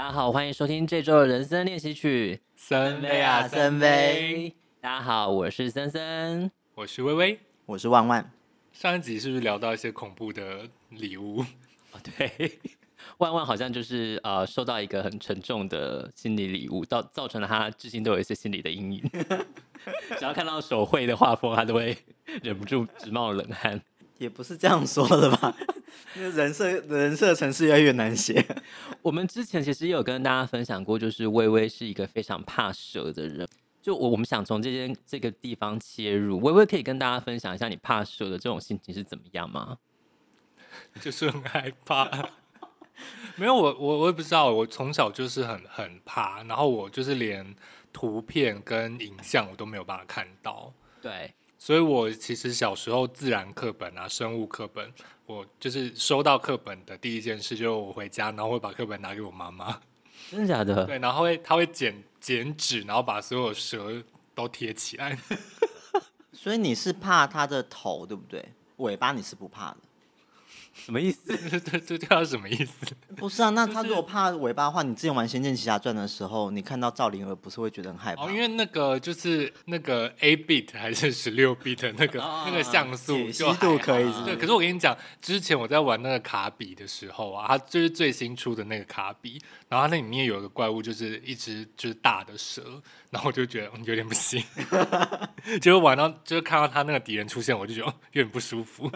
大家好，欢迎收听这周的人生练习曲。森威啊，森威！大家好，我是森森，我是微微，我是万万。上一集是不是聊到一些恐怖的礼物？哦，对，万万好像就是呃，收到一个很沉重的心理礼物，造造成了他至今都有一些心理的阴影。只要看到手绘的画风，他都会忍不住直冒冷汗。也不是这样说的吧？因为人设人设城市越来越难写。我们之前其实也有跟大家分享过，就是微微是一个非常怕蛇的人。就我我们想从这件这个地方切入，微微可以跟大家分享一下你怕蛇的这种心情是怎么样吗？就是很害怕。没有我我我也不知道，我从小就是很很怕，然后我就是连图片跟影像我都没有办法看到。对。所以，我其实小时候自然课本啊、生物课本，我就是收到课本的第一件事，就是我回家，然后会把课本拿给我妈妈。真的假的？对，然后会，他会剪剪纸，然后把所有蛇都贴起来。所以你是怕它的头，对不对？尾巴你是不怕的。什么意思？这这叫什么意思？不是啊，那他如果怕尾巴的话，你之前玩《仙剑奇侠传》的时候，你看到赵灵儿不是会觉得很害怕？哦，因为那个就是那个 A bit 还是十六 bit 那个、哦、那个像素解析度可以。对，可是我跟你讲，之前我在玩那个卡比的时候啊，它就是最新出的那个卡比，然后它那里面有一个怪物，就是一只就是大的蛇，然后我就觉得有点不行，结果玩到就是看到他那个敌人出现，我就觉得有点不舒服。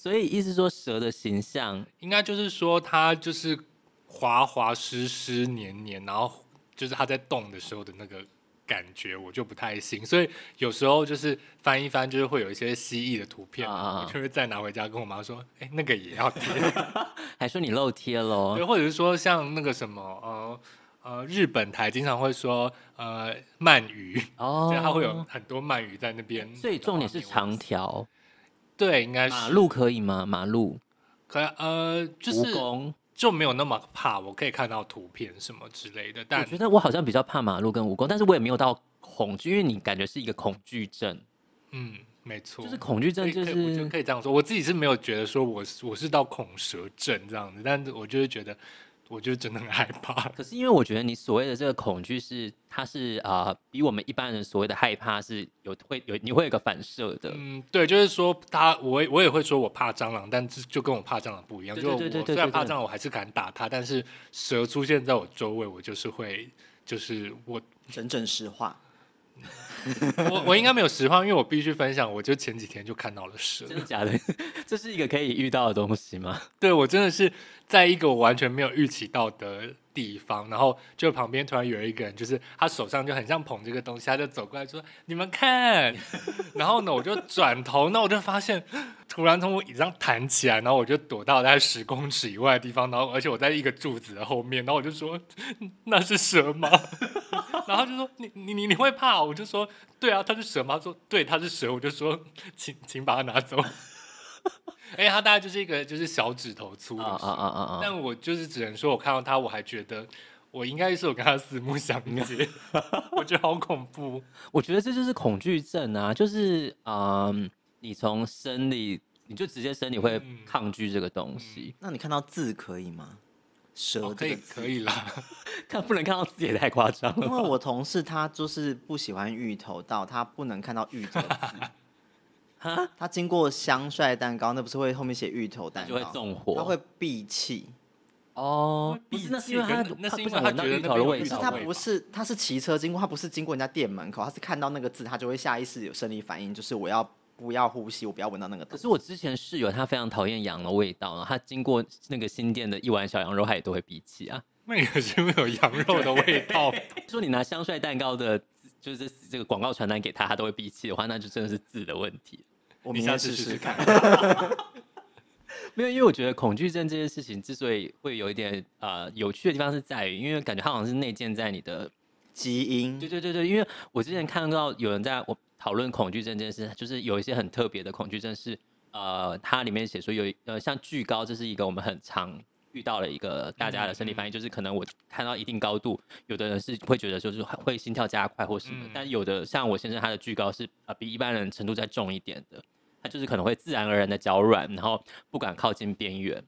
所以意思说蛇的形象应该就是说它就是滑滑湿湿黏黏，然后就是它在动的时候的那个感觉，我就不太行。所以有时候就是翻一翻，就是会有一些蜥蜴的图片，啊、我就会再拿回家跟我妈说：“哎、欸，那个也要贴。”还说你漏贴喽？对，或者是说像那个什么呃呃，日本台经常会说呃鳗鱼哦，它会有很多鳗鱼在那边。所以重点是长条。对，应该是马路可以吗？马路可以，呃，就是就没有那么怕，我可以看到图片什么之类的。但我觉得我好像比较怕马路跟蜈蚣，但是我也没有到恐惧，因为你感觉是一个恐惧症。嗯，没错，就是恐惧症，就是可以，就可以这样说。我自己是没有觉得说我是我是到恐蛇症这样子，但是我就是觉得。我就真的很害怕，可是因为我觉得你所谓的这个恐惧是，它是啊、呃，比我们一般人所谓的害怕是有会有你会有个反射的。嗯，对，就是说他，我我也会说我怕蟑螂，但是就跟我怕蟑螂不一样。就我虽然怕蟑螂，我还是敢打它，但是蛇出现在我周围，我就是会，就是我整整实话。我 我应该没有实话，因为我必须分享，我就前几天就看到了蛇。真的假的？这是一个可以遇到的东西吗？对，我真的是在一个我完全没有预期到的地方，然后就旁边突然有一个人，就是他手上就很像捧这个东西，他就走过来说：“你们看。”然后呢，我就转头，那我就发现突然从我椅子上弹起来，然后我就躲到大概十公尺以外的地方，然后而且我在一个柱子的后面，然后我就说：“那是蛇吗？”然后就说你你你你会怕？我就说对啊，它是蛇吗？他说对，它是蛇。我就说请请把它拿走。哎，它大概就是一个就是小指头粗的蛇，但我就是只能说我看到它，我还觉得我应该是我跟他四目相接，我觉得好恐怖。我觉得这就是恐惧症啊，就是嗯，你从生理你就直接生理会抗拒这个东西。那你看到字可以吗？蛇、哦、可以可以啦，看不能看到字也太夸张了。因为我同事他就是不喜欢芋头到他不能看到芋头字。他经过香帅蛋糕，那不是会后面写芋头蛋糕就会纵火，他会闭气。哦，不是，那是因为他那是因为他觉得芋头的味道。是他不是，他是骑车经过，他不是经过人家店门口，他是看到那个字，他就会下意识有生理反应，就是我要。不要呼吸，我不要闻到那个。可是我之前室友他非常讨厌羊的味道，他经过那个新店的一碗小羊肉，他也都会闭气啊。那也是没有羊肉的味道。说你拿香帅蛋糕的，就是这个广告传单给他，他都会闭气的话，那就真的是字的问题。我明天试试看。没有，因为我觉得恐惧症这件事情之所以会有一点呃有趣的地方是在于，因为感觉它好像是内建在你的基因。对对对对，因为我之前看到有人在我。讨论恐惧症这件事，就是有一些很特别的恐惧症是，呃，它里面写说有呃，像惧高，这是一个我们很常遇到的一个大家的生理反应，就是可能我看到一定高度，有的人是会觉得就是会心跳加快或什么，嗯、但有的像我先生他的惧高是呃比一般人程度再重一点的，他就是可能会自然而然的脚软，然后不敢靠近边缘。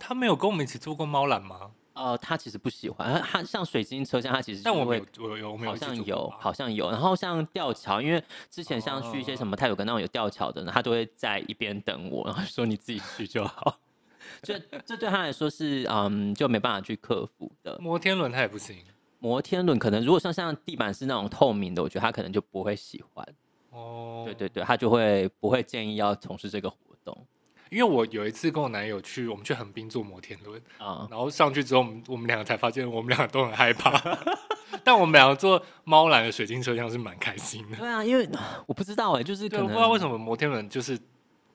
他没有跟我们一起做过猫缆吗？呃，他其实不喜欢，他像水晶车厢，他其实但我没有，我有，我没有，好像有，好像有。然后像吊桥，因为之前像去一些什么泰鲁阁那种有吊桥的呢，他都会在一边等我，然后说你自己去就好。这这对他来说是嗯，就没办法去克服的。摩天轮他也不行，摩天轮可能如果像像地板是那种透明的，我觉得他可能就不会喜欢。哦，对对对，他就会不会建议要从事这个活动。因为我有一次跟我男友去，我们去横滨坐摩天轮啊，然后上去之后，我们我们两个才发现，我们两个都很害怕。但我们两个坐猫缆的水晶车厢是蛮开心的。对啊，因为我不知道哎，就是可能不知道为什么摩天轮就是。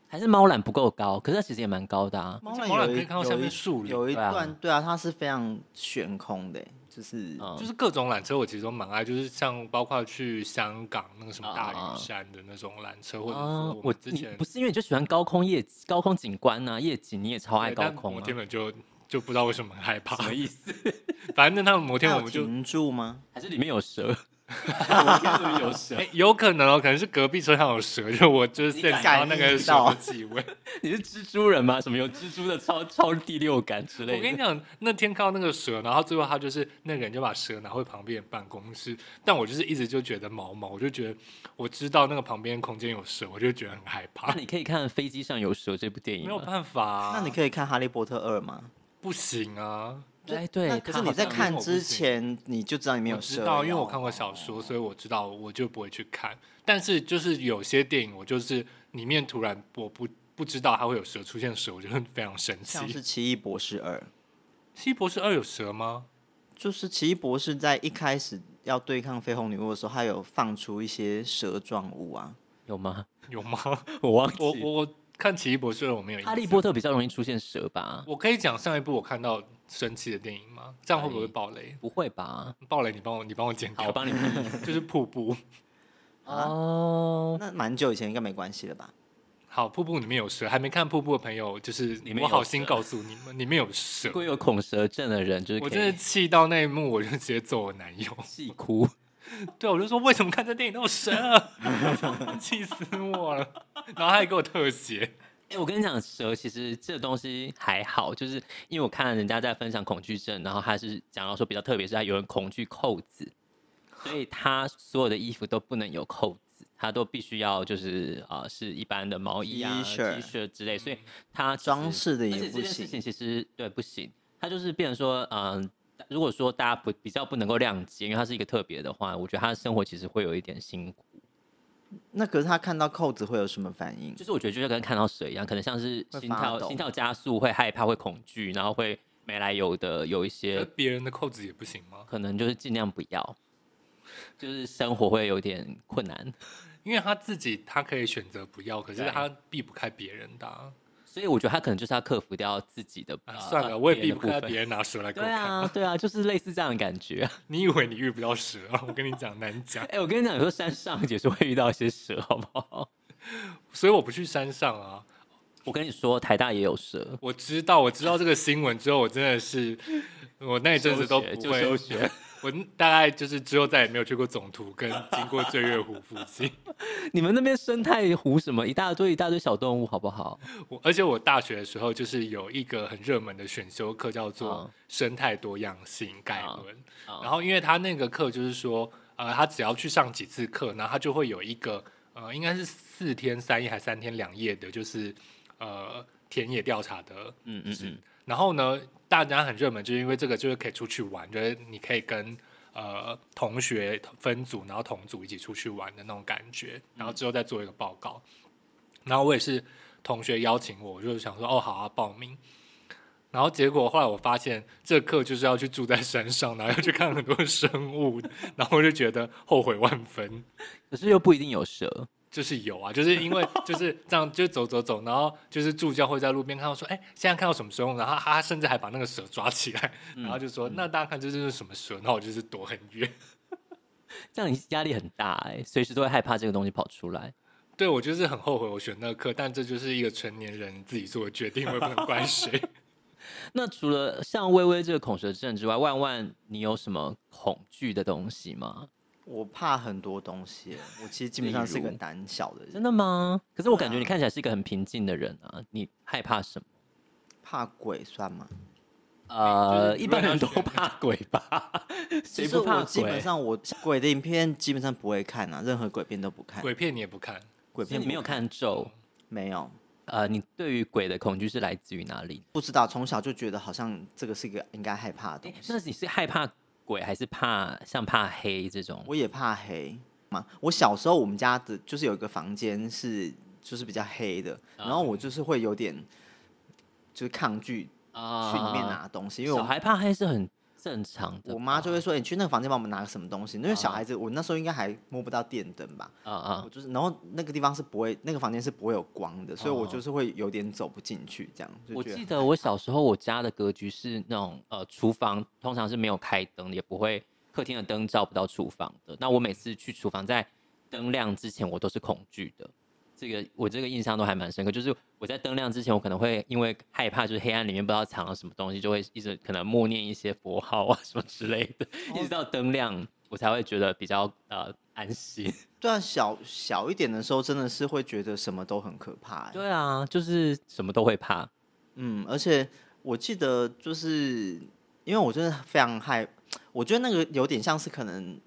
还是猫缆不够高，可是它其实也蛮高的啊。猫缆可以看到下面树林，有一段对啊，它是非常悬空的，就是、嗯、就是各种缆车我其实都蛮爱，就是像包括去香港那个什么大屿山的那种缆车，嗯、或者说我之前不是因为你就喜欢高空夜高空景观啊，夜景你也超爱高空、啊。摩天轮就就不知道为什么很害怕，什么意思？反正他们摩天轮我们就停住吗？还是里面有蛇？有蛇、欸，有可能哦，可能是隔壁车上有蛇，就我就是现到那个蛇的气味。你是蜘蛛人吗？什么有蜘蛛的超超第六感之类的？我跟你讲，那天看到那个蛇，然后最后他就是那个人就把蛇拿回旁边的办公室，但我就是一直就觉得毛毛，我就觉得我知道那个旁边空间有蛇，我就觉得很害怕。那你可以看《飞机上有蛇》这部电影，没有办法、啊。那你可以看《哈利波特二》吗？不行啊。哎，对，可是你在看之前你就知道里面有蛇，知道，因为我看过小说，所以我知道，我就不会去看。但是就是有些电影，我就是里面突然我不不知道它会有蛇出现蛇，我就会非常神奇。像是《奇异博士二》，《奇异博士二》有蛇吗？就是奇异博士在一开始要对抗绯红女巫的时候，他有放出一些蛇状物啊？有吗？有吗？我忘记我我看《奇异博士二》我没有。哈利波特比较容易出现蛇吧？我可以讲上一部我看到。生气的电影吗？这样会不会爆雷？不会吧？爆雷你帮我，你帮我剪掉。我帮你。就是瀑布。哦，那蛮久以前应该没关系了吧？好，瀑布里面有蛇，还没看瀑布的朋友，就是我好心告诉你们，里面有蛇。如果有恐蛇症的人，就是我真的气到那一幕，我就直接揍我男友，气哭。对，我就说为什么看这电影那么蛇？气死我了！然后他还给我特写。哎、欸，我跟你讲，蛇其实这东西还好，就是因为我看人家在分享恐惧症，然后他是讲到说比较特别，是他有人恐惧扣子，所以他所有的衣服都不能有扣子，他都必须要就是啊、呃、是一般的毛衣啊、T 恤之类，所以他装饰的也不行。这件事情其实对不行，他就是变成说，嗯、呃，如果说大家不比较不能够谅解，因为他是一个特别的话，我觉得他的生活其实会有一点辛苦。那可是他看到扣子会有什么反应？就是我觉得就是跟看到水一样，可能像是心跳心跳加速，会害怕，会恐惧，然后会没来由的有一些。别人的扣子也不行吗？可能就是尽量不要，就是生活会有点困难，因为他自己他可以选择不要，可是他避不开别人的啊。所以我觉得他可能就是要克服掉自己的。啊、算了，我也避不开别人拿蛇来给我看。对啊，对啊，就是类似这样的感觉。你以为你遇不到蛇啊？我跟你讲难讲。哎、欸，我跟你讲，有时候山上也是会遇到一些蛇，好不好？所以我不去山上啊。我跟你说，台大也有蛇。我知道，我知道这个新闻之后，我真的是，我那一阵子都不会休学。我大概就是之后再也没有去过总图跟经过醉月湖附近。你们那边生态湖什么一大堆一大堆小动物，好不好？我而且我大学的时候就是有一个很热门的选修课叫做生态多样性概论。然后因为他那个课就是说，呃，他只要去上几次课，然后他就会有一个呃，应该是四天三夜还三天两夜的，就是呃田野调查的，嗯嗯嗯。然后呢，大家很热门，就是因为这个就是可以出去玩，就是你可以跟呃同学分组，然后同组一起出去玩的那种感觉，然后之后再做一个报告。然后我也是同学邀请我，我就想说哦好啊，报名。然后结果后来我发现这课就是要去住在山上，然后要去看很多生物，然后我就觉得后悔万分。可是又不一定有蛇。就是有啊，就是因为就是这样，就走走走，然后就是助教会在路边看到说，哎，现在看到什么生物，然后他甚至还把那个蛇抓起来，然后就说，嗯、那大家看这是什么蛇？然后我就是躲很远，这样你压力很大哎，随时都会害怕这个东西跑出来。对，我就是很后悔我选那个课，但这就是一个成年人自己做的决定，我也不能怪谁。那除了像微微这个恐蛇症之外，万万你有什么恐惧的东西吗？我怕很多东西，我其实基本上是个胆小的人。真的吗？可是我感觉你看起来是一个很平静的人啊。你害怕什么？怕鬼算吗？呃，一般人都怕鬼吧？谁不怕鬼？基本上我鬼的影片基本上不会看啊，任何鬼片都不看。鬼片你也不看？鬼片你没有看咒？没有。呃，你对于鬼的恐惧是来自于哪里？不知道，从小就觉得好像这个是一个应该害怕的东西。那你是害怕鬼，还是怕像怕黑这种？我也怕黑嘛。我小时候我们家的就是有一个房间是就是比较黑的，然后我就是会有点就是抗拒去里面拿东西，因为小孩怕黑是很正常的。我妈就会说：“你去那个房间帮我们拿个什么东西。”因为小孩子，我那时候应该还摸不到电灯吧？啊啊！我就是，然后那个地方是不会，那个房间是不会有光的，所以我就是会有点走不进去这样。我记得我小时候我家的格局是那种呃，厨房通常是没有开灯，也不会客厅的灯照不到厨房的。那我每次去厨房，在灯亮之前，我都是恐惧的。这个我这个印象都还蛮深刻，就是我在灯亮之前，我可能会因为害怕，就是黑暗里面不知道藏了什么东西，就会一直可能默念一些佛号啊什么之类的，哦、一直到灯亮，我才会觉得比较呃安心。对啊，小小一点的时候，真的是会觉得什么都很可怕。对啊，就是什么都会怕。嗯，而且我记得就是因为我真的非常害，我觉得那个有点像是可能。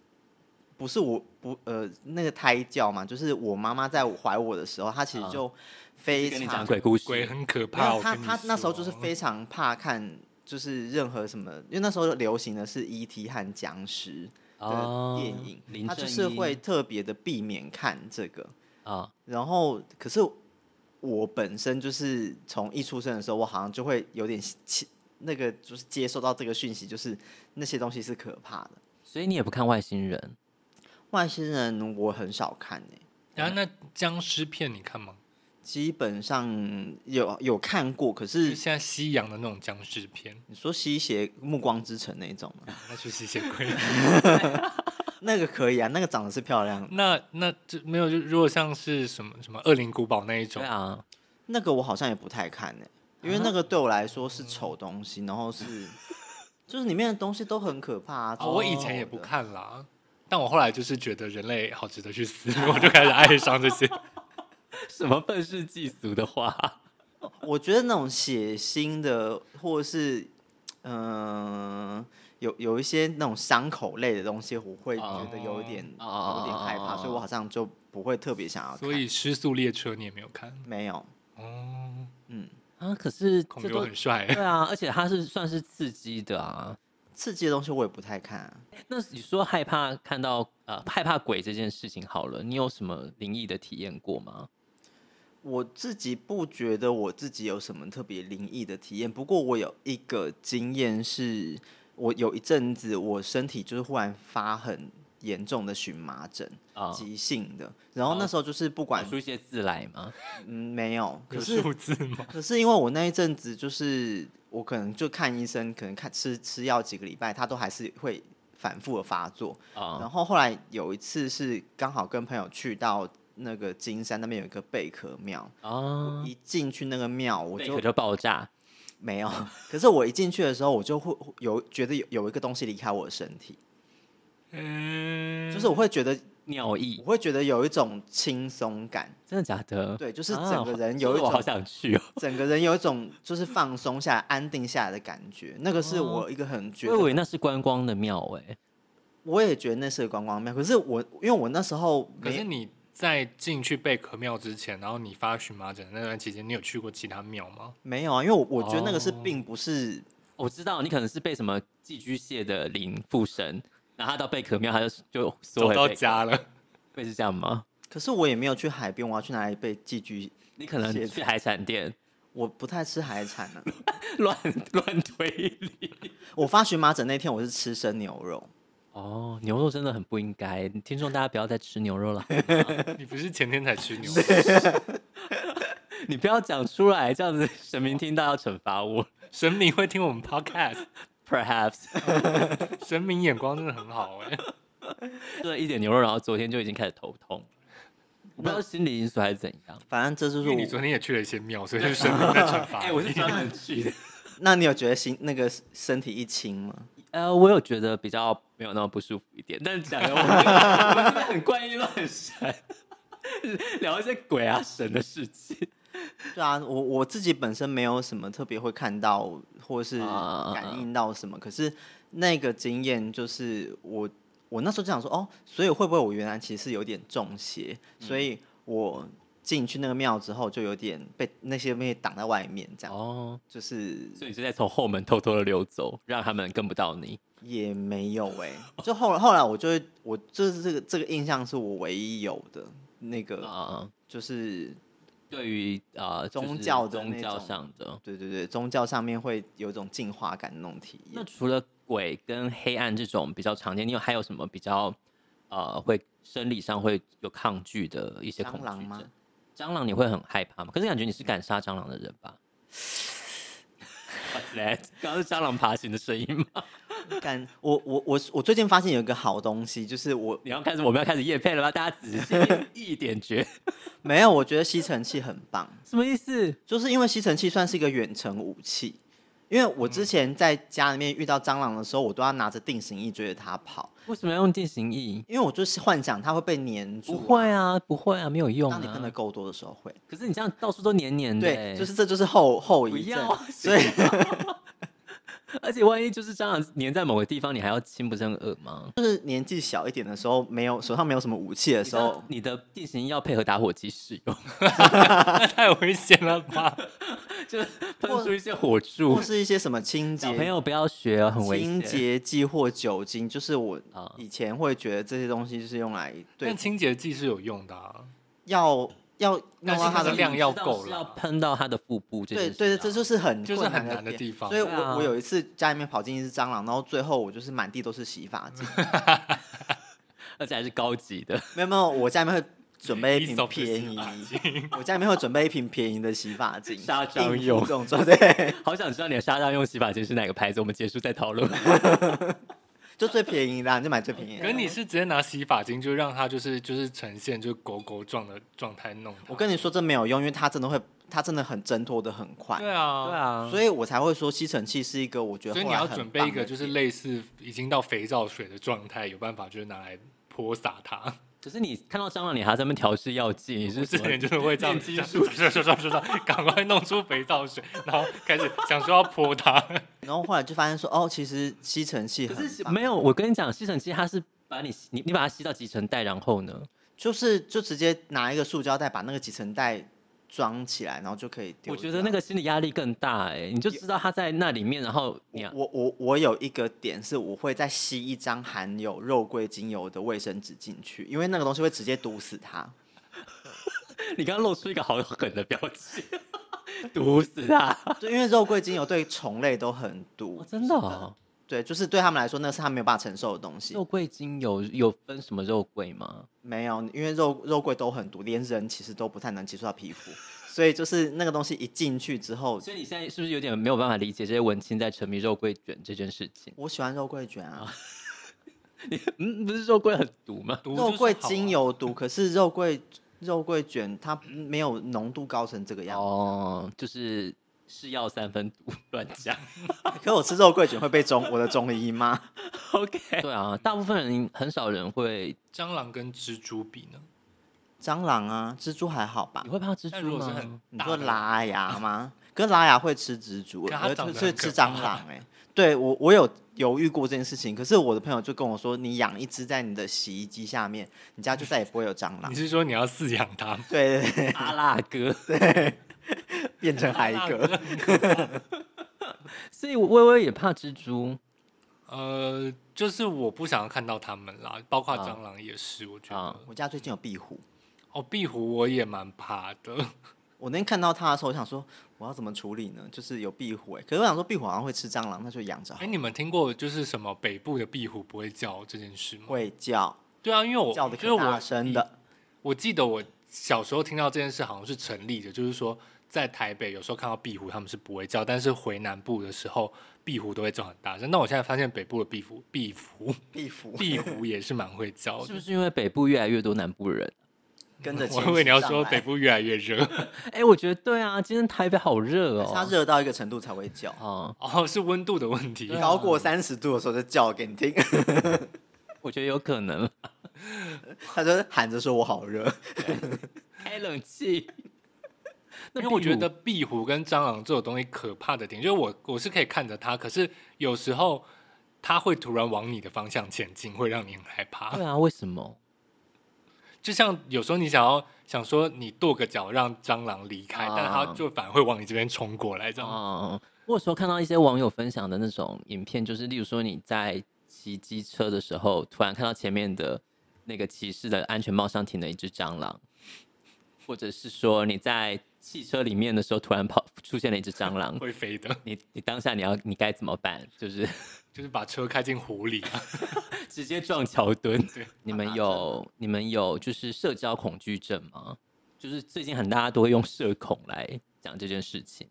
不是我不呃那个胎教嘛，就是我妈妈在怀我的时候，她其实就非常、嗯、跟你讲鬼故事，鬼很可怕。她她那时候就是非常怕看，就是任何什么，因为那时候流行的是 E.T. 和僵尸的电影，她、哦、就是会特别的避免看这个啊。哦、然后可是我本身就是从一出生的时候，我好像就会有点那个就是接收到这个讯息，就是那些东西是可怕的。所以你也不看外星人？外星人我很少看呢、欸，然后、啊、那僵尸片你看吗？基本上有有看过，可是现在西洋的那种僵尸片，你说吸血暮光之城那种吗？那去吸血鬼，那个可以啊，那个长得是漂亮。那那就没有，就如果像是什么什么恶灵古堡那一种，对啊，那个我好像也不太看呢、欸，因为那个对我来说是丑东西，然后是 就是里面的东西都很可怕、啊。哦，我以前也不看啦。但我后来就是觉得人类好值得去死，我就开始爱上这些 什么愤世嫉俗的话。我觉得那种血腥的，或者是嗯、呃，有有一些那种伤口类的东西，我会觉得有一点、oh. 有点害怕，所以我好像就不会特别想要看。所以《失速列车》你也没有看？没有。哦，oh. 嗯啊，可是孔刘很帅。对啊，而且他是算是刺激的啊。刺激的东西我也不太看啊。那你说害怕看到呃害怕鬼这件事情好了，你有什么灵异的体验过吗？我自己不觉得我自己有什么特别灵异的体验，不过我有一个经验是，我有一阵子我身体就是忽然发很严重的荨麻疹啊，急性的，然后那时候就是不管出一些字来吗？嗯，没有，可是数字吗？可是因为我那一阵子就是。我可能就看医生，可能看吃吃药几个礼拜，他都还是会反复的发作。Uh. 然后后来有一次是刚好跟朋友去到那个金山那边有一个贝壳庙，uh. 一进去那个庙我就就爆炸，没有。可是我一进去的时候，我就会有觉得有有一个东西离开我的身体，嗯，就是我会觉得。尿意，我会觉得有一种轻松感，真的假的？对，就是整个人有一种，好想去哦，整个人有一种就是放松下来、安定下来的感觉。那个是我一个很觉得，我以为那是观光的庙哎，我也觉得那是观光庙。可是我因为我那时候，可是你在进去贝壳庙之前，然后你发荨麻疹那段期间，你有去过其他庙吗？没有啊，因为我我觉得那个是并不是，哦、我知道你可能是被什么寄居蟹的灵附身。然后他到贝壳庙，他就就走到家了，会是这样吗？可是我也没有去海边，我要去哪里被寄居？你可能去海产店。我不太吃海产呢、啊，乱乱推理。我发荨麻疹那天，我是吃生牛肉。哦，牛肉真的很不应该。听众大家不要再吃牛肉了。你不是前天才吃牛肉？你不要讲出来，这样子神明听到要惩罚我。神明会听我们 podcast。Perhaps，神明眼光真的很好哎。吃了一点牛肉，然后昨天就已经开始头痛，我不知道心理因素还是怎样。反正这就是我。你昨天也去了一些庙，所以是神明在惩罚。哎，我是专门去的。那你有觉得心那个身体一轻吗？呃，我有觉得比较没有那么不舒服一点，但是讲的我们我们很怪异乱神，聊一些鬼啊神的事情。对啊，我我自己本身没有什么特别会看到或是感应到什么，可是那个经验就是我我那时候就想说，哦，所以会不会我原来其实是有点中邪，所以我进去那个庙之后就有点被那些东西挡在外面，这样哦，就是所以你是在从后门偷偷的溜走，让他们跟不到你，也没有哎、欸，就后来后来我就会我就是这个这个印象是我唯一有的那个就是。对于呃宗教宗教上的，对对对，宗教上面会有一种净化感的那种体验。那除了鬼跟黑暗这种比较常见，你有还有什么比较呃会生理上会有抗拒的一些恐惧？吗？蟑螂你会很害怕吗？可是感觉你是敢杀蟑螂的人吧？What's that？刚刚是蟑螂爬行的声音吗？敢我我我我最近发现有一个好东西，就是我你要开始我们要开始夜配了吗？大家仔细 一点觉。没有，我觉得吸尘器很棒。什么意思？就是因为吸尘器算是一个远程武器。因为我之前在家里面遇到蟑螂的时候，我都要拿着定型液追着它跑。为什么要用定型液？因为我就是幻想它会被粘住。不会啊，不会啊，没有用啊。当你喷的够多的时候会。可是你这样到处都黏黏的。对，就是这就是后后遗症。所以。而且万一就是蟑螂粘在某个地方，你还要清，不是很恶吗？就是年纪小一点的时候，没有手上没有什么武器的时候，你，你的地形要配合打火机使用，太危险了吧？就是喷出一些火柱，或是一些什么清洁，小朋友不要学哦，很危险。清洁剂或酒精，就是我以前会觉得这些东西就是用来对，但清洁剂是有用的啊，要。要弄到它的量要够了，要喷到它的腹部。对对，这就是很就是很难的地方。所以我我有一次家里面跑进一只蟑螂，然后最后我就是满地都是洗发精，而且还是高级的。没有没有，我家里面会准备一瓶便宜，我家里面会准备一瓶便宜的洗发精，杀蟑用这种状态。好想知道你的杀蟑用洗发精是哪个牌子，我们结束再讨论。就最便宜的，啊，你就买最便宜的。可是你是直接拿洗发精，就让它就是就是呈现就狗狗状的状态弄。我跟你说这没有用，因为它真的会，它真的很挣脱的很快。对啊，对啊，所以我才会说吸尘器是一个我觉得。所以你要准备一个就是类似已经到肥皂水的状态，有办法就是拿来泼洒它。可是你看到蟑螂，你还在那边调试药剂，你是之前就是会这样技术，说说说说说，赶快弄出肥皂水，然后开始想说要泼它，然后后来就发现说，哦，其实吸尘器可是没有。我跟你讲，吸尘器它是把你你你把它吸到集尘袋，然后呢，就是就直接拿一个塑胶袋把那个集尘袋。装起来，然后就可以丢。我觉得那个心理压力更大哎，你就知道它在那里面，然后你我我我有一个点是，我会再吸一张含有肉桂精油的卫生纸进去，因为那个东西会直接毒死它。你刚刚露出一个好狠的表情，毒死它。对，因为肉桂精油对虫类都很毒，哦、真的、哦。对，就是对他们来说，那是他没有办法承受的东西。肉桂精油有分什么肉桂吗？没有，因为肉肉桂都很毒，连人其实都不太能接触到皮肤，所以就是那个东西一进去之后，所以你现在是不是有点没有办法理解这些文青在沉迷肉桂卷这件事情？我喜欢肉桂卷啊，你嗯，不是肉桂很毒吗？毒肉桂精油毒，可是肉桂肉桂卷它没有浓度高成这个样子哦，就是。是药三分毒，乱讲。可我吃肉桂卷会被中我的中医吗？OK。对啊，大部分人很少人会。蟑螂跟蜘蛛比呢？蟑螂啊，蜘蛛还好吧？你会怕蜘蛛吗？你说拉牙吗？跟拉牙会吃蜘蛛，而是吃蟑螂、欸。哎，对我我有犹豫过这件事情，可是我的朋友就跟我说，你养一只在你的洗衣机下面，你家就再也不会有蟑螂。你是说你要饲养它？对对对，阿拉哥，对。变成海哥，所以我微微也怕蜘蛛。呃，就是我不想要看到他们啦，包括蟑螂也是。我觉得、啊、我家最近有壁虎，哦，壁虎我也蛮怕的。我那天看到它的时候，我想说我要怎么处理呢？就是有壁虎哎、欸，可是我想说壁虎好像会吃蟑螂，那就养着。哎、欸，你们听过就是什么北部的壁虎不会叫这件事吗？会叫。对啊，因为我叫的可大声的。我记得我小时候听到这件事好像是成立的，就是说。在台北有时候看到壁虎，他们是不会叫，但是回南部的时候，壁虎都会叫很大声。那我现在发现北部的壁虎、壁虎、壁虎、壁虎也是蛮会叫的，是不是因为北部越来越多南部人跟着？我以为你要说北部越来越热。哎、欸，我觉得对啊，今天台北好热哦，它热到一个程度才会叫啊，哦，是温度的问题，超过三十度的时候就叫给你听。我觉得有可能，他就喊着说我好热，开冷气。因为我觉得壁虎跟蟑螂这种东西可怕的点，就是我我是可以看着它，可是有时候它会突然往你的方向前进，会让你很害怕。对啊，为什么？就像有时候你想要想说你跺个脚让蟑螂离开，啊、但它就反而会往你这边冲过来，这样。嗯，或者说看到一些网友分享的那种影片，就是例如说你在骑机车的时候，突然看到前面的那个骑士的安全帽上停了一只蟑螂，或者是说你在汽车里面的时候，突然跑出现了一只蟑螂，会飞的。你你当下你要你该怎么办？就是 就是把车开进湖里啊，直接撞桥墩。对，你们有你们有就是社交恐惧症吗？就是最近很大家都会用社恐来讲这件事情，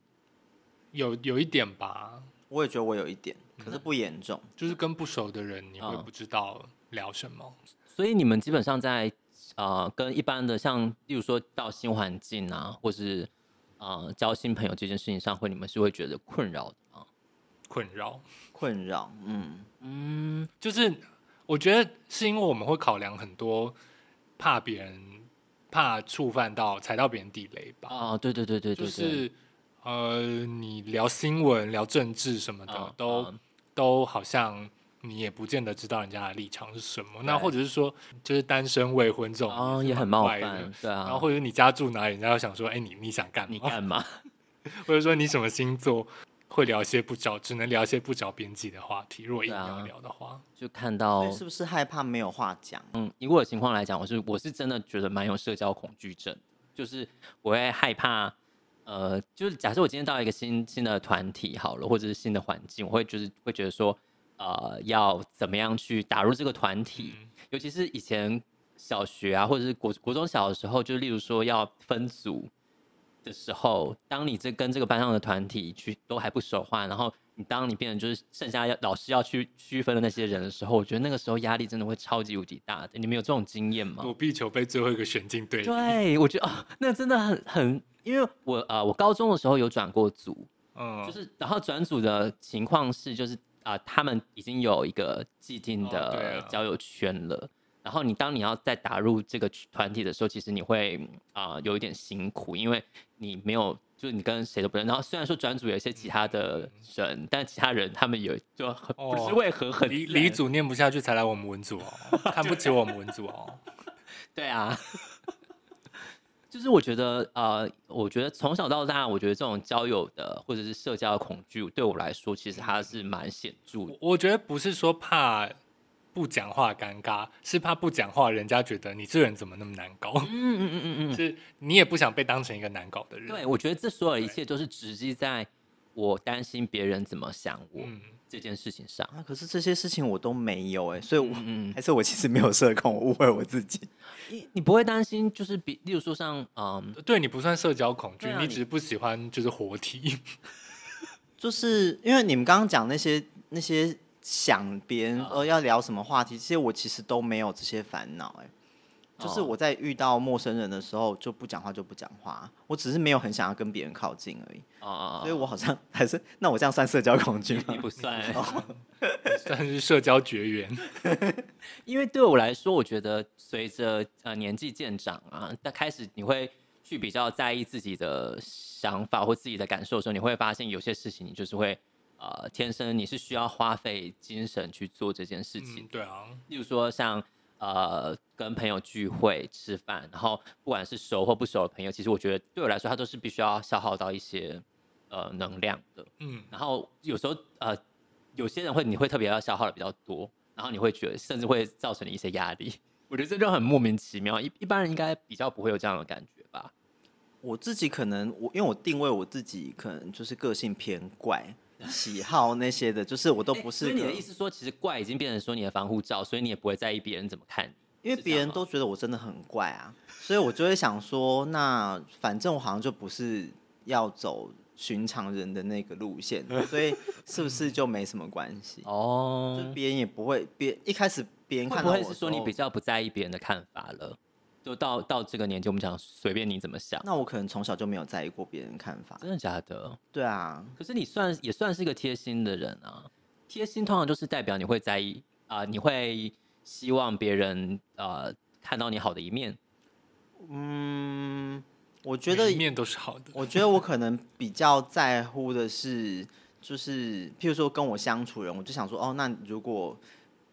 有有一点吧。我也觉得我有一点，可是不严重。就是跟不熟的人，你会不知道聊什么。嗯、所以你们基本上在呃跟一般的像，例如说到新环境啊，或是呃交新朋友这件事情上，会你们是会觉得困扰的吗？困扰，困扰，嗯嗯，就是我觉得是因为我们会考量很多，怕别人怕触犯到踩到别人地雷吧。啊，对对对对对，就是。呃，你聊新闻、聊政治什么的，嗯、都、嗯、都好像你也不见得知道人家的立场是什么。那或者是说，就是单身未婚这种，哦，也很冒犯，对啊。然后或者你家住哪里，人家要想说，哎，你你想干嘛？你干嘛？或者说你什么星座？会聊一些不着，只能聊一些不着边际的话题。如果硬要聊的话，啊、就看到是不是害怕没有话讲？嗯，以我的情况来讲，我是我是真的觉得蛮有社交恐惧症，就是我会害怕。呃，就是假设我今天到一个新新的团体好了，或者是新的环境，我会就是会觉得说，呃，要怎么样去打入这个团体，嗯、尤其是以前小学啊，或者是国国中小的时候，就例如说要分组的时候，当你这跟这个班上的团体去都还不熟的话，然后你当你变成就是剩下要老师要去区分的那些人的时候，我觉得那个时候压力真的会超级无敌大的。你们有这种经验吗？躲避球被最后一个选进队，对，我觉得哦，那真的很很。因为我呃，我高中的时候有转过组，嗯，就是然后转组的情况是，就是啊、呃，他们已经有一个既定的交友圈了，哦啊、然后你当你要再打入这个团体的时候，其实你会啊、呃、有一点辛苦，因为你没有，就是你跟谁都不认。然后虽然说转组有一些其他的人，嗯、但其他人他们有就很、哦、不是为何很离离组念不下去才来我们文组哦，看不起我们文组哦，对啊。就是我觉得，呃，我觉得从小到大，我觉得这种交友的或者是社交的恐惧，对我来说，其实它是蛮显著的。我觉得不是说怕不讲话尴尬，是怕不讲话，人家觉得你这人怎么那么难搞。嗯嗯嗯嗯嗯，是你也不想被当成一个难搞的人。对，我觉得这所有一切都是直击在我担心别人怎么想我。嗯这件事情上啊，可是这些事情我都没有哎，所以我，还是我其实没有社恐，我误会我自己。你你不会担心，就是比例如说像嗯，对你不算社交恐惧，啊、你只是不喜欢就是活体，就是因为你们刚刚讲那些那些想别人呃要聊什么话题，这些我其实都没有这些烦恼哎。就是我在遇到陌生人的时候就不讲话就不讲话，我只是没有很想要跟别人靠近而已。哦，所以我好像还是，那我这样算社交恐惧吗？你不算，算是社交绝缘。因为对我来说，我觉得随着呃年纪渐长啊，但开始你会去比较在意自己的想法或自己的感受的时候，你会发现有些事情你就是会呃天生你是需要花费精神去做这件事情。嗯，对啊，例如说像。呃，跟朋友聚会吃饭，然后不管是熟或不熟的朋友，其实我觉得对我来说，他都是必须要消耗到一些呃能量的。嗯，然后有时候呃，有些人会你会特别要消耗的比较多，然后你会觉得甚至会造成你一些压力。我觉得这就很莫名其妙，一一般人应该比较不会有这样的感觉吧。我自己可能我因为我定位我自己可能就是个性偏怪。喜好那些的，就是我都不是。所以你的意思说，其实怪已经变成说你的防护罩，所以你也不会在意别人怎么看你。因为别人都觉得我真的很怪啊，所以我就会想说，那反正我好像就不是要走寻常人的那个路线，所以是不是就没什么关系？哦，就别人也不会，别一开始别人看到我会不会是说你比较不在意别人的看法了？就到到这个年纪，我们讲随便你怎么想。那我可能从小就没有在意过别人看法。真的假的？对啊。可是你算也算是一个贴心的人啊。贴心通常就是代表你会在意啊、呃，你会希望别人呃看到你好的一面。嗯，我觉得一面都是好的。我觉得我可能比较在乎的是，就是譬如说跟我相处人，我就想说，哦，那如果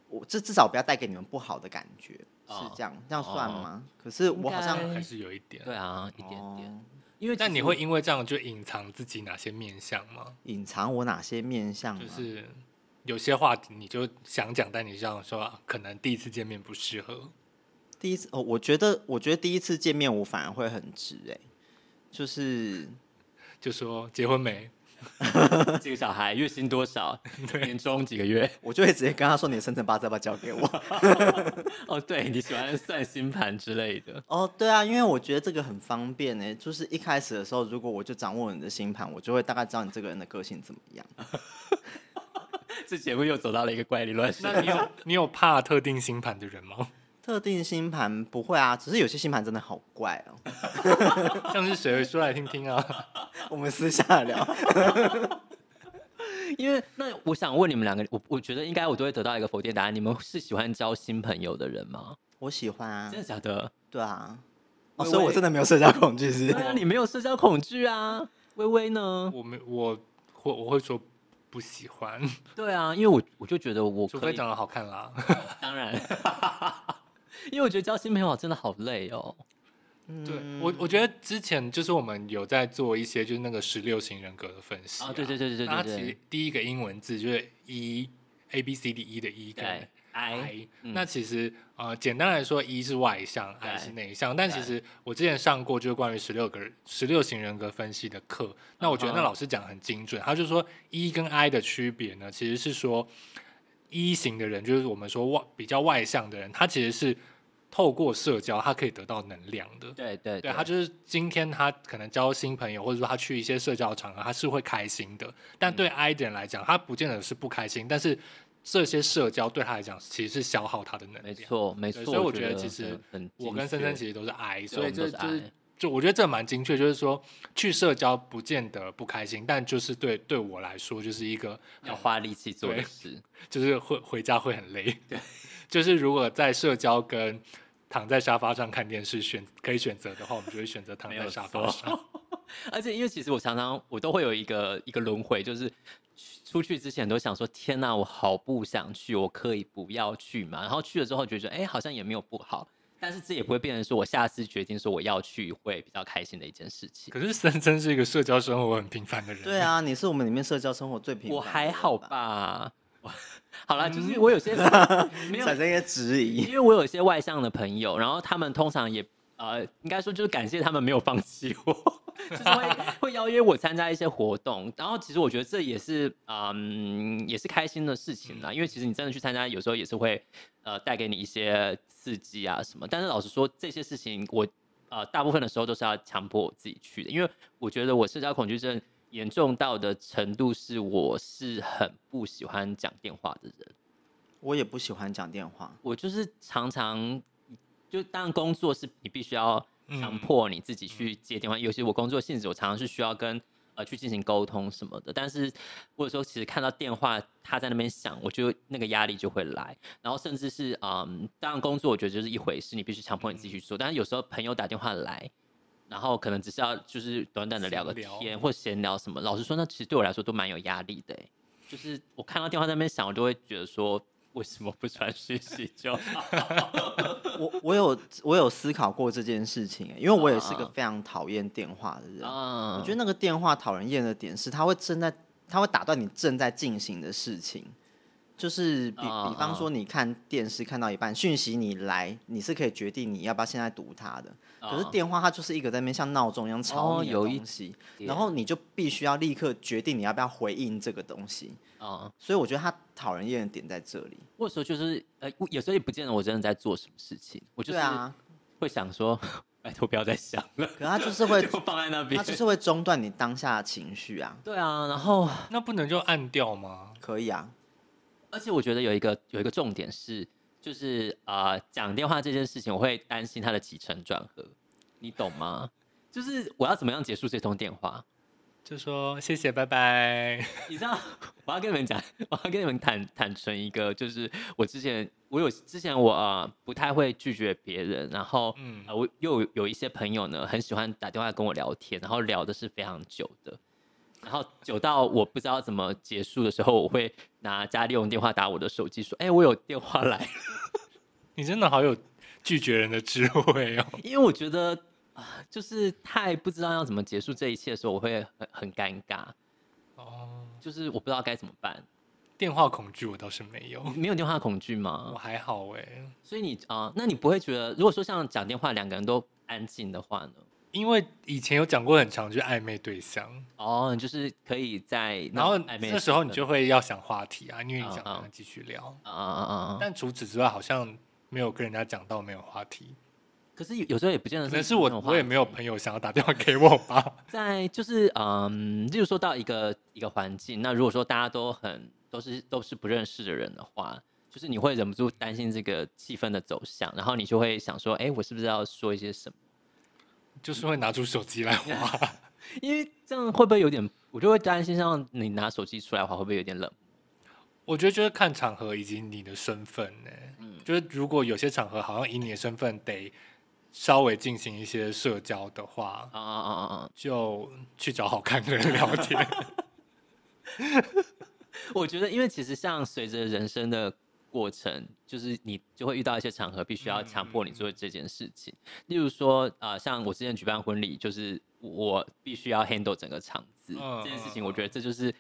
我这至少不要带给你们不好的感觉，哦、是这样，这样算吗？哦、可是我好像还是有一点，对啊，一点点。哦、因为但你会因为这样就隐藏自己哪些面相吗？隐藏我哪些面相？就是有些话你就想讲，但你这样说，可能第一次见面不适合。第一次哦，我觉得，我觉得第一次见面我反而会很直哎，就是就说结婚没，几个小孩，月薪多少，对年终几个月，我就会直接跟他说，你的生辰八字要不要交给我？哦，对，你喜欢算星盘之类的？哦，对啊，因为我觉得这个很方便呢，就是一开始的时候，如果我就掌握你的星盘，我就会大概知道你这个人的个性怎么样。这节目又走到了一个怪力乱神。那你有你有怕特定星盘的人吗？特定星盘不会啊，只是有些星盘真的好怪哦。像是谁说来听听啊？我们私下聊。因为那我想问你们两个，我我觉得应该我都会得到一个否定答案。你们是喜欢交新朋友的人吗？我喜欢啊。真的假的？对啊。哦，所以我真的没有社交恐惧是？对啊，你没有社交恐惧啊？微微呢？我没，我会我会说不喜欢。对啊，因为我我就觉得我除非长得好看啦。当然。因为我觉得交新朋友真的好累哦。对我，我觉得之前就是我们有在做一些就是那个十六型人格的分析啊，对对对对对。它其实第一个英文字就是 E，A B C D E 的 E 跟 I。那其实呃，简单来说，E 是外向，I 是内向。但其实我之前上过就是关于十六个十六型人格分析的课，那我觉得那老师讲很精准。他就说 E 跟 I 的区别呢，其实是说 E 型的人就是我们说外比较外向的人，他其实是。透过社交，他可以得到能量的。对对对，对，他就是今天他可能交新朋友，或者说他去一些社交场合，他是会开心的。但对 I 的人来讲，他不见得是不开心，但是这些社交对他来讲其实是消耗他的能量。没错，没错。所以我觉得其实我跟森森其实都是 I，所以这就是就我觉得这蛮精确，就是说去社交不见得不开心，但就是对对我来说就是一个要花力气做的事，就是会回家会很累。对。就是如果在社交跟躺在沙发上看电视选可以选择的话，我们就会选择躺在沙发上。而且因为其实我常常我都会有一个一个轮回，就是出去之前都想说天哪，我好不想去，我可以不要去嘛。然后去了之后觉得哎，好像也没有不好，但是这也不会变成说我下次决定说我要去会比较开心的一件事情。可是森森是一个社交生活很平凡的人。对啊，你是我们里面社交生活最频繁。我还好吧。好了，就是我有些 没有产生一些质疑，因为我有一些外向的朋友，然后他们通常也呃，应该说就是感谢他们没有放弃我，就是会 会邀约我参加一些活动，然后其实我觉得这也是嗯，也是开心的事情啦，因为其实你真的去参加，有时候也是会呃带给你一些刺激啊什么，但是老实说这些事情我呃大部分的时候都是要强迫我自己去的，因为我觉得我社交恐惧症。严重到的程度是，我是很不喜欢讲电话的人。我也不喜欢讲电话。我就是常常，就当然工作是你必须要强迫你自己去接电话，嗯、尤其我工作性质，我常常是需要跟呃去进行沟通什么的。但是或者说，其实看到电话他在那边响，我就那个压力就会来。然后甚至是嗯，当然工作我觉得就是一回事，你必须强迫你自己去做。嗯、但是有时候朋友打电话来。然后可能只是要就是短短的聊个天或闲聊什么，老实说，那其实对我来说都蛮有压力的。就是我看到电话在那边响，我就会觉得说，为什么不传讯息就好？我我有我有思考过这件事情，因为我也是个非常讨厌电话的人。嗯、我觉得那个电话讨人厌的点是，他会正在他会打断你正在进行的事情。就是比比方说，你看电视看到一半，讯息你来，你是可以决定你要不要现在读它的。可是电话它就是一个在那边像闹钟一样吵你的东西，然后你就必须要立刻决定你要不要回应这个东西。啊，所以我觉得它讨人厌的点在这里。或者说就是呃，有时候也不见得我真的在做什么事情，我就是会想说，拜托不要再想了。可它就是会 就放在那边，它就是会中断你当下的情绪啊。对啊，然后那不能就按掉吗？可以啊。而且我觉得有一个有一个重点是，就是啊，呃，讲电话这件事情，我会担心它的起承转合，你懂吗？就是我要怎么样结束这通电话？就说谢谢，拜拜。你知道，我要跟你们讲，我要跟你们坦坦诚一个，就是我之前我有之前我呃不太会拒绝别人，然后嗯、呃、我又有，有一些朋友呢很喜欢打电话跟我聊天，然后聊的是非常久的，然后久到我不知道怎么结束的时候，我会拿家里用电话打我的手机说，哎、欸，我有电话来。你真的好有拒绝人的智慧哦，因为我觉得啊。就是太不知道要怎么结束这一切的时候，我会很很尴尬。哦，就是我不知道该怎么办。电话恐惧我倒是没有，没有电话恐惧吗？我还好哎。所以你啊、呃，那你不会觉得，如果说像讲电话两个人都安静的话呢？因为以前有讲过很长句暧昧对象哦，就是可以在然后那时候你就会要想话题啊，因为你想跟他继续聊啊啊啊啊。但除此之外，好像没有跟人家讲到没有话题。可是有时候也不见得是，可是我我也没有朋友想要打电话给我吧。在就是嗯，例如说到一个一个环境，那如果说大家都很都是都是不认识的人的话，就是你会忍不住担心这个气氛的走向，然后你就会想说，哎、欸，我是不是要说一些什么？就是会拿出手机来划，因为这样会不会有点？我就会担心，像你拿手机出来的话，会不会有点冷？我觉得就是看场合以及你的身份呢。嗯，就是如果有些场合好像以你的身份得。稍微进行一些社交的话，啊啊啊啊就去找好看的人聊天。我觉得，因为其实像随着人生的过程，就是你就会遇到一些场合，必须要强迫你做这件事情。嗯、例如说，啊、呃，像我之前举办婚礼，就是我必须要 handle 整个场子、嗯、这件事情。我觉得这就是。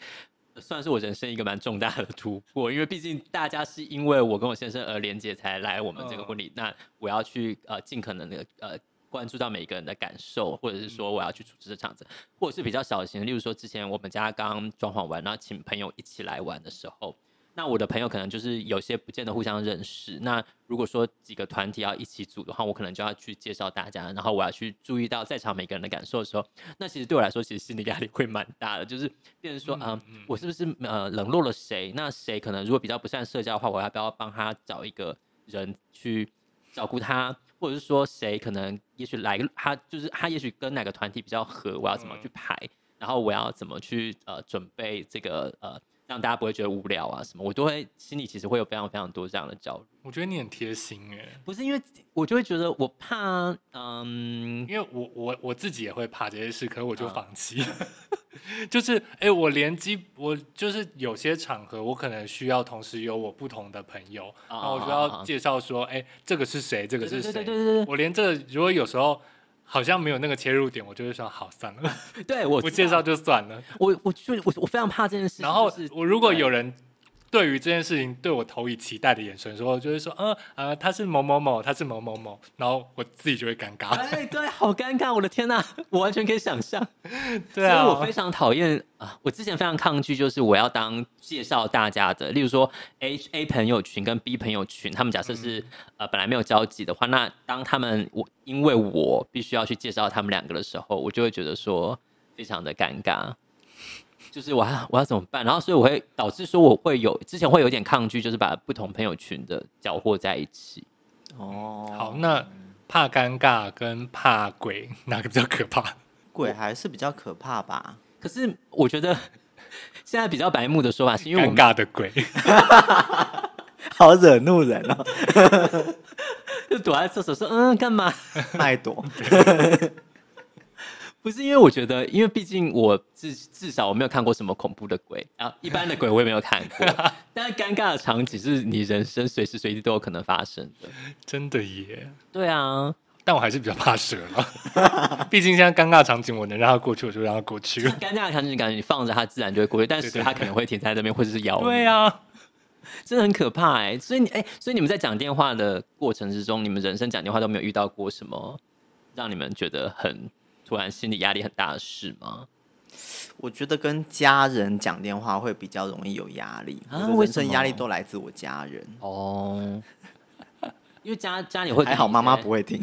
算是我人生一个蛮重大的突破，因为毕竟大家是因为我跟我先生而连接才来我们这个婚礼，嗯、那我要去呃尽可能的呃关注到每一个人的感受，或者是说我要去组织这场子，或者是比较小型，例如说之前我们家刚装潢完，然后请朋友一起来玩的时候。那我的朋友可能就是有些不见得互相认识。那如果说几个团体要一起组的话，我可能就要去介绍大家，然后我要去注意到在场每个人的感受的时候，那其实对我来说，其实心理压力会蛮大的。就是变成说，嗯，嗯，我是不是呃冷落了谁？那谁可能如果比较不善社交的话，我要不要帮他找一个人去照顾他？或者是说，谁可能也许来他就是他也许跟哪个团体比较合，我要怎么去排？然后我要怎么去呃准备这个呃。让大家不会觉得无聊啊什么，我都会心里其实会有非常非常多这样的焦虑。我觉得你很贴心哎，不是因为我就会觉得我怕，嗯，因为我我我自己也会怕这些事，可是我就放弃。嗯、就是哎、欸，我连机我就是有些场合，我可能需要同时有我不同的朋友，然后我就要介绍说，哎、欸，这个是谁，这个是谁，对对对对对，我连这个如果有时候。好像没有那个切入点，我就会说好算了。对我 不介绍就算了。我我就我我非常怕这件事。然后我如果有人对于这件事情对我投以期待的眼神，说就是说，嗯呃，他是某某某，他是某某某，然后我自己就会尴尬。哎，对，好尴尬！我的天哪，我完全可以想象。对啊，所以我非常讨厌啊！我之前非常抗拒，就是我要当介绍大家的。例如说，A A 朋友群跟 B 朋友群，他们假设是、嗯、呃本来没有交集的话，那当他们我因为我必须要去介绍他们两个的时候，我就会觉得说非常的尴尬。就是我要我要怎么办？然后所以我会导致说我会有之前会有点抗拒，就是把不同朋友群的搅和在一起。哦，好，那怕尴尬跟怕鬼哪个比较可怕？鬼还是比较可怕吧？可是我觉得现在比较白目的说法是因为尴尬的鬼 好惹怒人哦，就躲在厕所说嗯干嘛？卖躲。不是因为我觉得，因为毕竟我至至少我没有看过什么恐怖的鬼啊，一般的鬼我也没有看过。但是尴尬的场景是你人生随时随地都有可能发生的，真的耶。对啊，但我还是比较怕蛇了。毕竟现在尴尬的场景，我能让它过去，我就让它过去。尴尬的场景，感觉你放着它自然就会过去，但是它可能会停在那边，或者是咬你。对啊，真的很可怕哎。所以你哎，所以你们在讲电话的过程之中，你们人生讲电话都没有遇到过什么让你们觉得很。突然心理压力很大的事吗？我觉得跟家人讲电话会比较容易有压力啊。为什么压力都来自我家人？哦，因为家家里会还好，妈妈不会听。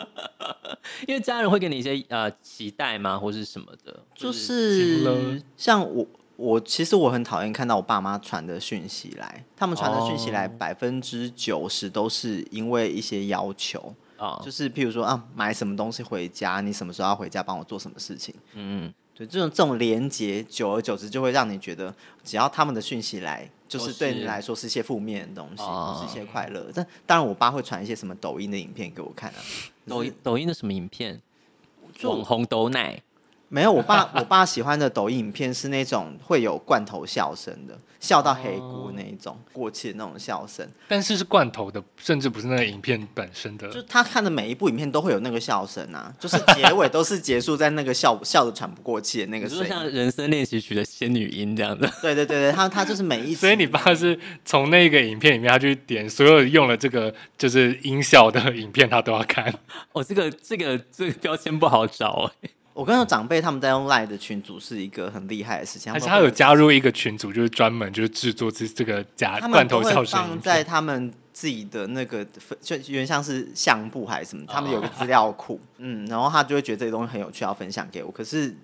因为家人会给你一些呃期待吗，或是什么的？就是像我，我其实我很讨厌看到我爸妈传的讯息来，他们传的讯息来百分之九十都是因为一些要求。哦，就是譬如说啊，买什么东西回家，你什么时候要回家帮我做什么事情？嗯，对，这种这种连接，久而久之就会让你觉得，只要他们的讯息来，就是对你来说是一些负面的东西，不是一些快乐。但当然，我爸会传一些什么抖音的影片给我看啊。抖音抖音的什么影片？网红抖奶。没有，我爸 我爸喜欢的抖音影片是那种会有罐头笑声的，笑到黑咕那一种过气的那种笑声。但是是罐头的，甚至不是那个影片本身的。就他看的每一部影片都会有那个笑声啊，就是结尾都是结束在那个笑 笑的喘不过气的那个就像人生练习曲的仙女音这样的。对对对对，他他就是每一。所以你爸是从那个影片里面，他去点所有用了这个就是音效的影片，他都要看。哦，这个这个这个标签不好找哎。我跟长辈他们在用 Line 的群组是一个很厉害的事情。而且他有加入一个群组，就是专门就是制作这这个假罐头笑声。放在他们自己的那个，就原像是相簿还是什么，他们有个资料库。嗯，然后他就会觉得这些东西很有趣，要分享给我。可是，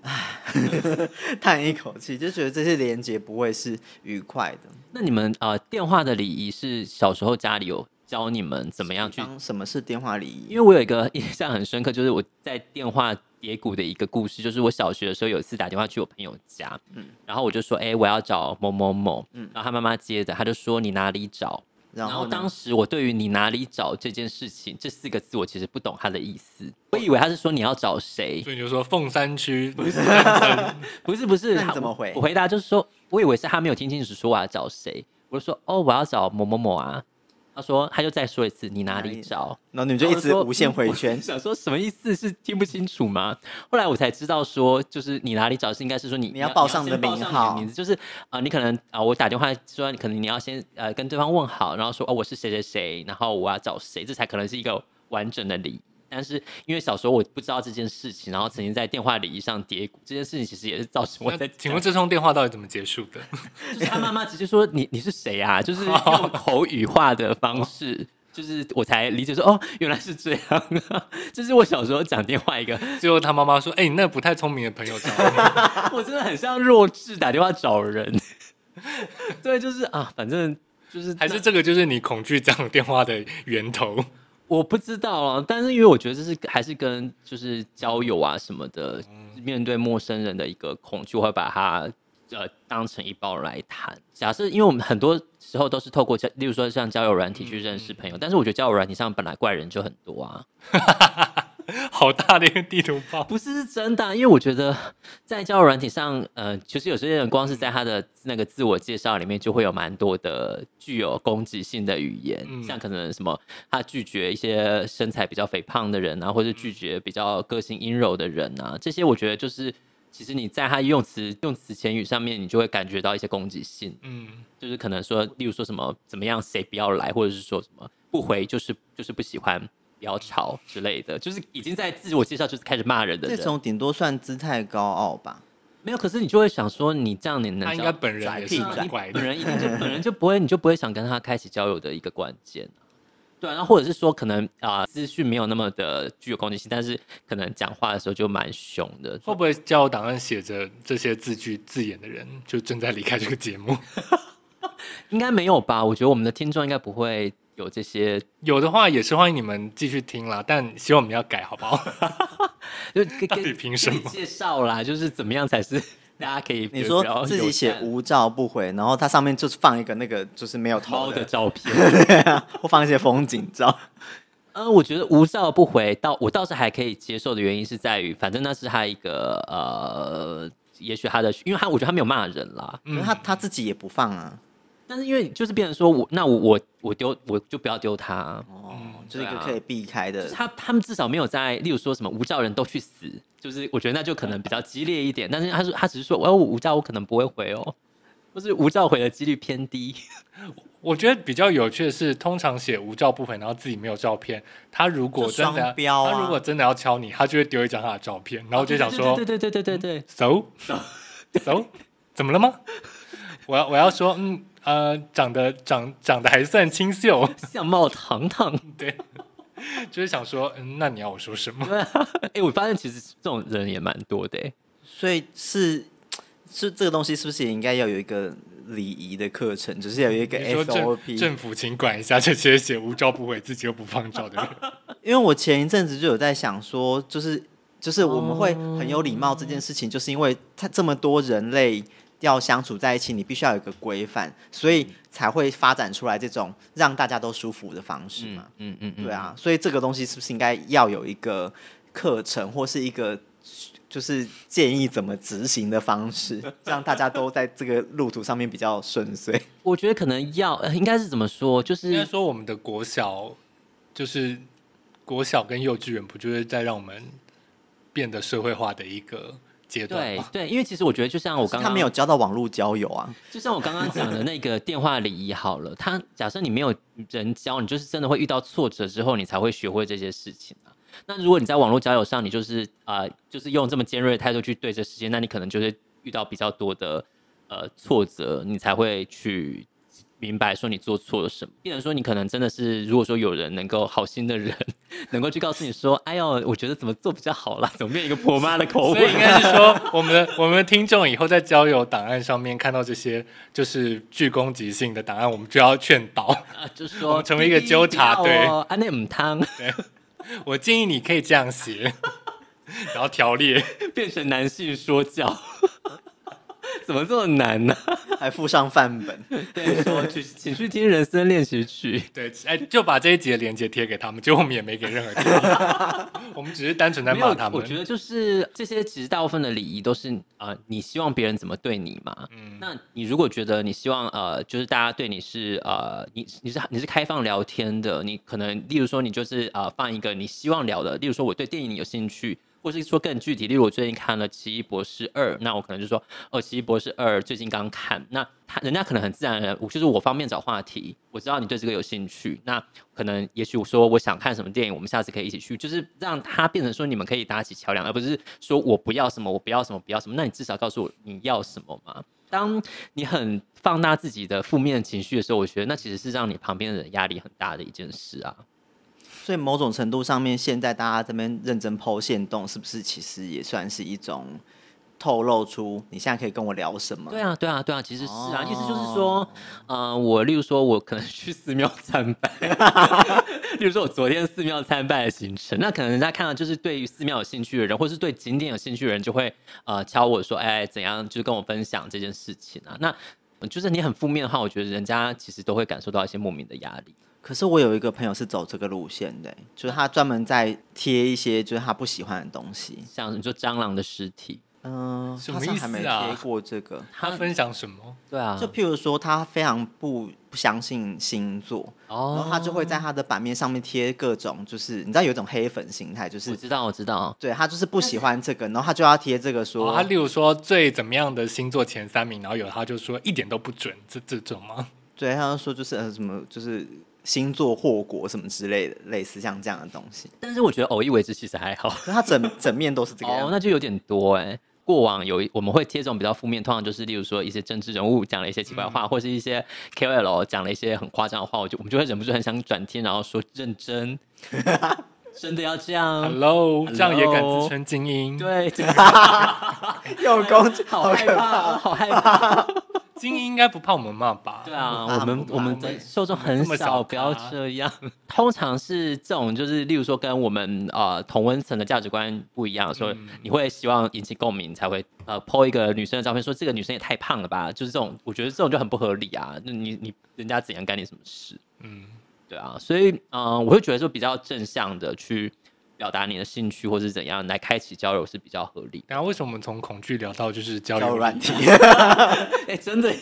叹一口气，就觉得这些连接不会是愉快的。那你们呃，电话的礼仪是小时候家里有教你们怎么样去？什么是电话礼仪？因为我有一个 印象很深刻，就是我在电话。叠骨的一个故事，就是我小学的时候有一次打电话去我朋友家，嗯，然后我就说，哎、欸，我要找某某某，嗯，然后他妈妈接着，他就说你哪里找？然后当时我对于你哪里找这件事情这四个字，我其实不懂他的意思，我以为他是说你要找谁，所以你就说凤山区，不是，不是，不是，那怎么回？我回答就是说，我以为是他没有听清楚说我要找谁，我就说，哦，我要找某某某啊。他说，他就再说一次，你哪里找？然后你们就一直无限回圈，想说什么意思？是听不清楚吗？后来我才知道，说就是你哪里找是应该是说你你要报上你的名号名字，就是啊、呃，你可能啊、呃，我打电话说你可能你要先呃跟对方问好，然后说哦我是谁谁谁，然后我要找谁，这才可能是一个完整的礼。但是因为小时候我不知道这件事情，然后曾经在电话礼仪上跌骨，这件事情其实也是造成我在。请问这通电话到底怎么结束的？就是他妈妈直接说你你是谁啊？就是 用口语化的方式，就是我才理解说哦原来是这样啊。这是我小时候讲电话一个，最后他妈妈说哎、欸、你那个不太聪明的朋友找我，我真的很像弱智打电话找人。对，就是啊，反正就是还是这个就是你恐惧讲电话的源头。我不知道啊，但是因为我觉得这是还是跟就是交友啊什么的，面对陌生人的一个恐惧，我会把它呃当成一包来谈。假设因为我们很多时候都是透过交，例如说像交友软体去认识朋友，但是我觉得交友软体上本来怪人就很多啊。好大的一个地图炮，不是是真的，因为我觉得在交友软体上，呃，其实有些人光是在他的那个自我介绍里面，就会有蛮多的具有攻击性的语言，嗯、像可能什么他拒绝一些身材比较肥胖的人啊，或者拒绝比较个性阴柔的人啊，这些我觉得就是其实你在他用词用词遣语上面，你就会感觉到一些攻击性，嗯，就是可能说，例如说什么怎么样，谁不要来，或者是说什么不回就是就是不喜欢。比较吵之类的，就是已经在自我介绍就是开始骂人的人，这种顶多算姿态高傲吧。没有，可是你就会想说，你这样你能他应该本人也是怪的，本人一定就本人就不会，你就不会想跟他开始交友的一个关键。对，然后或者是说，可能啊资讯没有那么的具有攻击性，但是可能讲话的时候就蛮凶的。会不会交友档案写着这些字句字眼的人就正在离开这个节目？应该没有吧？我觉得我们的听众应该不会。有这些有的话也是欢迎你们继续听啦，但希望我们要改好不好？就 到底凭什么介绍啦？就是怎么样才是 大家可以？你说自己写无照不回，然后它上面就是放一个那个就是没有头的照片，或放一些风景照。嗯，我觉得无照不回到我倒是还可以接受的原因是在于，反正那是他一个呃，也许他的，因为他我觉得他没有骂人啦，嗯，他他自己也不放啊。但是因为就是变成说我那我我我丢我就不要丢他哦，就是一个可以避开的。他他们至少没有在，例如说什么无照人都去死，就是我觉得那就可能比较激烈一点。但是他说他只是说，我无照我可能不会回哦，或是无照回的几率偏低。我觉得比较有趣的是，通常写无照不回，然后自己没有照片。他如果真的要，他如果真的要敲你，他就会丢一张他的照片，然后我就想说，对对对对对对 so 怎么了吗？我要我要说嗯。呃，长得长长得还算清秀，相貌堂堂，对，就是想说，嗯，那你要我说什么？哎、欸，我发现其实这种人也蛮多的，所以是是这个东西是不是也应该要有一个礼仪的课程，就是要有一个 SOP？政，政府请管一下这些写无照不回、自己又不放照的人，因为我前一阵子就有在想说，就是。就是我们会很有礼貌这件事情，就是因为他这么多人类要相处在一起，你必须要有一个规范，所以才会发展出来这种让大家都舒服的方式嘛。嗯嗯，嗯，对啊，所以这个东西是不是应该要有一个课程或是一个？就是建议怎么执行的方式，让大家都在这个路途上面比较顺遂。我觉得可能要，应该是怎么说？就是应该说我们的国小，就是国小跟幼稚园，不就是在让我们变得社会化的一个阶段？对对，因为其实我觉得，就像我刚刚他没有交到网络交友啊，就像我刚刚讲的那个电话礼仪好了，他假设你没有人教，你就是真的会遇到挫折之后，你才会学会这些事情啊。那如果你在网络交友上，你就是啊、呃，就是用这么尖锐的态度去对这世界，那你可能就是遇到比较多的呃挫折，你才会去明白说你做错了什么。变成说你可能真的是，如果说有人能够好心的人，能够去告诉你说，哎呦，我觉得怎么做比较好啦，怎么变一个婆妈的口吻？所以应该是说，我们的我们的听众以后在交友档案上面看到这些就是具攻击性的档案，我们就要劝导，啊，就 说成为一个纠察队，安内姆汤。对我建议你可以这样写，然后条列变成男性说教。怎么这么难呢、啊？还附上范本，对，说去，请去听人生练习曲。对，哎，就把这一集的链接贴给他们，结果我们也没给任何建议，我们只是单纯在骂他们。我觉得就是这些，其实大部分的礼仪都是啊、呃，你希望别人怎么对你嘛。嗯，那你如果觉得你希望呃，就是大家对你是呃，你你是你是开放聊天的，你可能例如说你就是呃，放一个你希望聊的，例如说我对电影有兴趣。或是说更具体，例如我最近看了《奇异博士二》，那我可能就说，哦，《奇异博士二》最近刚看，那他人家可能很自然的，我就是我方便找话题，我知道你对这个有兴趣，那可能也许我说我想看什么电影，我们下次可以一起去，就是让他变成说你们可以搭起桥梁，而不是说我不要什么，我不要什么，不要什么，那你至少告诉我你要什么嘛。当你很放大自己的负面情绪的时候，我觉得那其实是让你旁边的人压力很大的一件事啊。所以某种程度上面，现在大家这边认真 PO 限动，是不是其实也算是一种透露出你现在可以跟我聊什么？对啊，对啊，对啊，其实是啊，哦、意思就是说，呃，我例如说，我可能去寺庙参拜，例如说我昨天寺庙参拜的行程，那可能人家看到就是对于寺庙有兴趣的人，或是对景点有兴趣的人，就会呃敲我说，哎，怎样，就是跟我分享这件事情啊？那就是你很负面的话，我觉得人家其实都会感受到一些莫名的压力。可是我有一个朋友是走这个路线的，就是他专门在贴一些就是他不喜欢的东西，像你说蟑螂的尸体，嗯、呃，什么意思啊？还没贴过这个，他分享什么？对啊，就譬如说他非常不不相信星座，哦，然后他就会在他的版面上面贴各种，就是你知道有一种黑粉心态，就是我知道我知道，对他就是不喜欢这个，然后他就要贴这个说，哦、他例如说最怎么样的星座前三名，然后有他就说一点都不准，这这种吗？对，他就说就是呃什么就是。星座祸国什么之类的，类似像这样的东西。但是我觉得偶一为之其实还好，它整整面都是这个样。哦，那就有点多哎。过往有我们会贴这种比较负面，通常就是例如说一些政治人物讲了一些奇怪话，嗯、或是一些 KOL 讲了一些很夸张的话，我就我们就会忍不住很想转贴，然后说认真，真的要这样。Hello，, Hello 这样也敢自称精英？对，有 攻，好害怕，好害怕。精英应该不怕我们骂吧？对啊，我们我们的受众很少，不要这样。通常是这种，就是例如说跟我们呃同温层的价值观不一样，所以你会希望引起共鸣，才会呃 po 一个女生的照片，说这个女生也太胖了吧？就是这种，我觉得这种就很不合理啊。那你你人家怎样干你什么事？嗯，对啊，所以嗯、呃，我会觉得说比较正向的去。表达你的兴趣或是怎样来开启交流是比较合理。然后为什么我们从恐惧聊到就是交流软体？哎、欸，真的。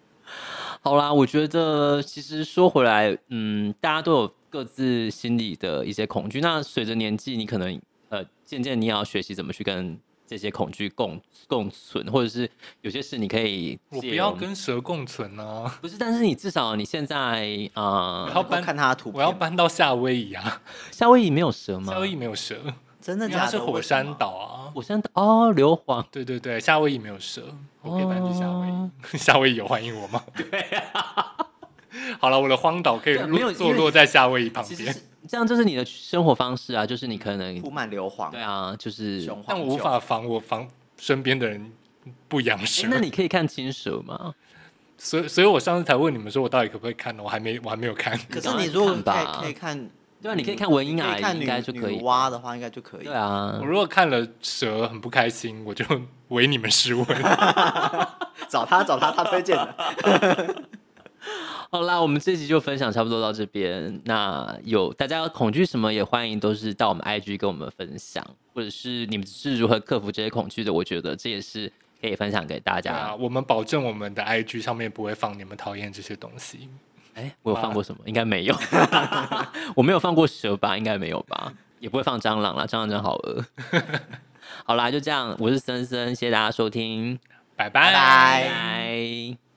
好啦，我觉得其实说回来，嗯，大家都有各自心里的一些恐惧。那随着年纪，你可能呃，渐渐你也要学习怎么去跟。这些恐惧共共存，或者是有些事你可以，我不要跟蛇共存呢、啊？不是，但是你至少你现在啊，我、要搬看他的图，我要搬到夏威夷啊！夏威夷没有蛇吗？夏威夷没有蛇，真的假的？它是火山岛啊！火山岛哦，硫磺。对对对，夏威夷没有蛇，我可以搬去夏威夷。哦、夏威夷有欢迎我吗？对啊。好了，我的荒岛可以没有坐落在夏威夷旁边。这样就是你的生活方式啊，就是你可能铺满硫磺。对啊，就是，但我无法防我防身边的人不养蛇。那你可以看青蛇吗？所以，所以我上次才问你们说，我到底可不可以看呢？我还没，我还没有看。可是你如果可以可以看对啊，你可以看文英啊，看应该就可以。蛙的话，应该就可以。对啊，我如果看了蛇很不开心，我就 唯你们是问。找他，找他，他推荐的。好啦，我们这集就分享差不多到这边。那有大家有恐惧什么，也欢迎都是到我们 IG 跟我们分享，或者是你们是如何克服这些恐惧的。我觉得这也是可以分享给大家。啊，我们保证我们的 IG 上面不会放你们讨厌这些东西。哎、欸，我有放过什么？应该没有。我没有放过蛇吧？应该没有吧？也不会放蟑螂啦，蟑螂真好恶。好啦，就这样。我是森森，谢谢大家收听，拜拜。拜拜。